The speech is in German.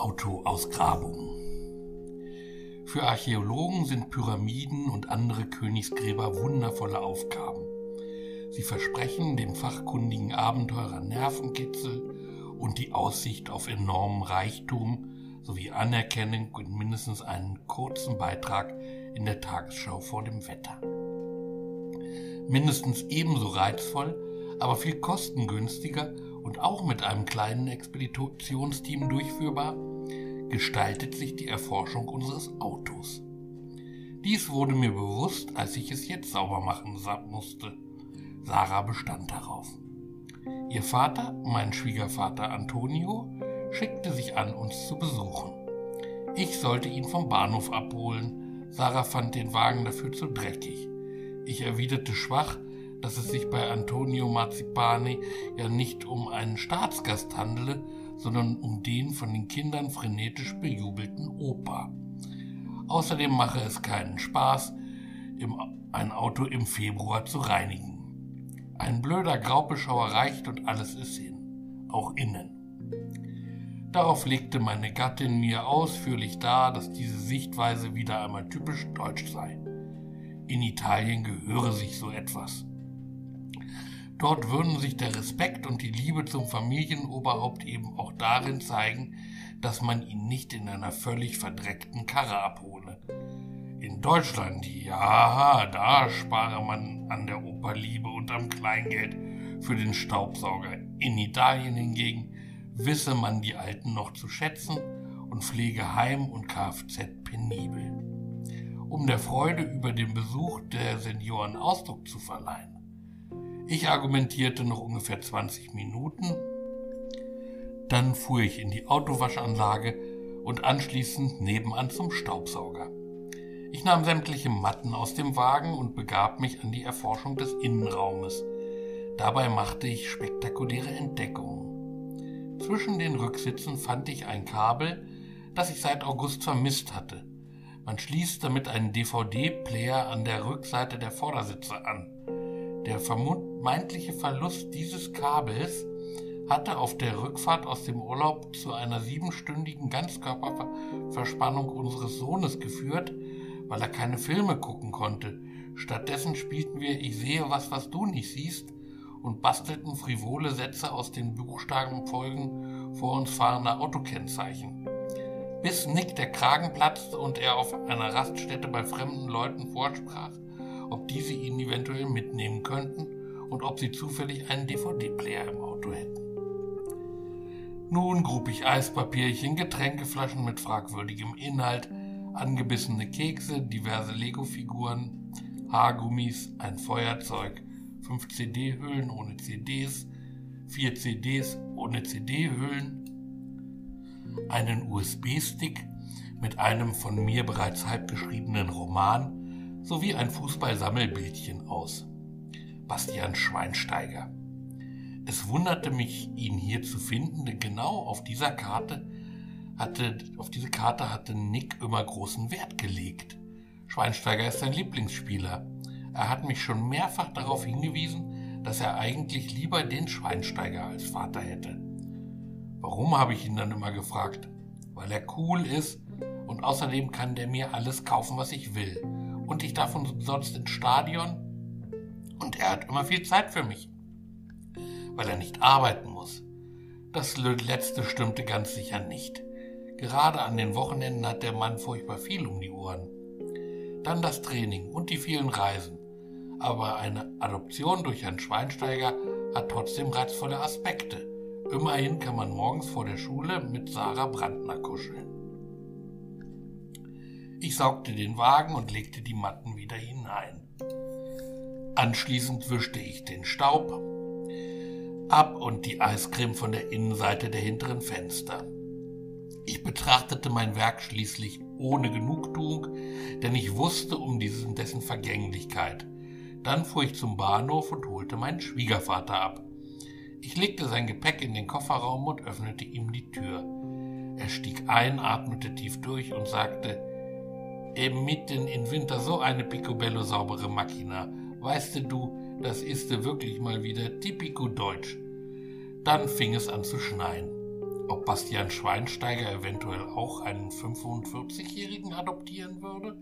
Autoausgrabungen. Für Archäologen sind Pyramiden und andere Königsgräber wundervolle Aufgaben. Sie versprechen dem fachkundigen Abenteurer Nervenkitzel und die Aussicht auf enormen Reichtum sowie Anerkennung und mindestens einen kurzen Beitrag in der Tagesschau vor dem Wetter. Mindestens ebenso reizvoll, aber viel kostengünstiger und auch mit einem kleinen Expeditionsteam durchführbar, gestaltet sich die Erforschung unseres Autos. Dies wurde mir bewusst, als ich es jetzt sauber machen musste. Sarah bestand darauf. Ihr Vater, mein Schwiegervater Antonio, schickte sich an, uns zu besuchen. Ich sollte ihn vom Bahnhof abholen. Sarah fand den Wagen dafür zu dreckig. Ich erwiderte schwach, dass es sich bei Antonio Marzipani ja nicht um einen Staatsgast handele, sondern um den von den Kindern frenetisch bejubelten Opa. Außerdem mache es keinen Spaß, ein Auto im Februar zu reinigen. Ein blöder Graubeschauer reicht und alles ist hin, auch innen. Darauf legte meine Gattin mir ausführlich dar, dass diese Sichtweise wieder einmal typisch deutsch sei. In Italien gehöre sich so etwas. Dort würden sich der Respekt und die Liebe zum Familienoberhaupt eben auch darin zeigen, dass man ihn nicht in einer völlig verdreckten Karre abhole. In Deutschland, ja, da spare man an der Operliebe und am Kleingeld für den Staubsauger. In Italien hingegen wisse man die Alten noch zu schätzen und pflege Heim und Kfz penibel. Um der Freude über den Besuch der Senioren Ausdruck zu verleihen, ich argumentierte noch ungefähr 20 Minuten. Dann fuhr ich in die Autowaschanlage und anschließend nebenan zum Staubsauger. Ich nahm sämtliche Matten aus dem Wagen und begab mich an die Erforschung des Innenraumes. Dabei machte ich spektakuläre Entdeckungen. Zwischen den Rücksitzen fand ich ein Kabel, das ich seit August vermisst hatte. Man schließt damit einen DVD-Player an der Rückseite der Vordersitze an. Der vermeintliche Verlust dieses Kabels hatte auf der Rückfahrt aus dem Urlaub zu einer siebenstündigen Ganzkörperverspannung unseres Sohnes geführt, weil er keine Filme gucken konnte. Stattdessen spielten wir Ich sehe was, was du nicht siehst und bastelten frivole Sätze aus den Buchstabenfolgen vor uns fahrender Autokennzeichen. Bis Nick der Kragen platzte und er auf einer Raststätte bei fremden Leuten vorsprach, ob diese ihn eventuell mitnehmen könnten und ob sie zufällig einen DVD-Player im Auto hätten. Nun grub ich Eispapierchen, Getränkeflaschen mit fragwürdigem Inhalt, angebissene Kekse, diverse Lego-Figuren, Haargummis, ein Feuerzeug, fünf CD-Hüllen ohne CDs, vier CDs ohne CD-Hüllen, einen USB-Stick mit einem von mir bereits halbgeschriebenen Roman sowie ein Fußballsammelbildchen aus. Bastian Schweinsteiger. Es wunderte mich, ihn hier zu finden, denn genau auf dieser Karte hatte, auf diese Karte hatte Nick immer großen Wert gelegt. Schweinsteiger ist sein Lieblingsspieler. Er hat mich schon mehrfach darauf hingewiesen, dass er eigentlich lieber den Schweinsteiger als Vater hätte. Warum habe ich ihn dann immer gefragt? Weil er cool ist und außerdem kann der mir alles kaufen, was ich will und ich darf sonst ins Stadion. Und er hat immer viel Zeit für mich, weil er nicht arbeiten muss. Das letzte stimmte ganz sicher nicht. Gerade an den Wochenenden hat der Mann furchtbar viel um die Ohren. Dann das Training und die vielen Reisen. Aber eine Adoption durch Herrn Schweinsteiger hat trotzdem reizvolle Aspekte. Immerhin kann man morgens vor der Schule mit Sarah Brandner kuscheln. Ich saugte den Wagen und legte die Matten wieder hinein. Anschließend wischte ich den Staub ab und die Eiscreme von der Innenseite der hinteren Fenster. Ich betrachtete mein Werk schließlich ohne Genugtuung, denn ich wusste um diesen, dessen Vergänglichkeit. Dann fuhr ich zum Bahnhof und holte meinen Schwiegervater ab. Ich legte sein Gepäck in den Kofferraum und öffnete ihm die Tür. Er stieg ein, atmete tief durch und sagte, eben mitten im Winter so eine picobello saubere Machina. Weißt du, das ist wirklich mal wieder typico deutsch. Dann fing es an zu schneien. ob Bastian Schweinsteiger eventuell auch einen 45-Jährigen adoptieren würde?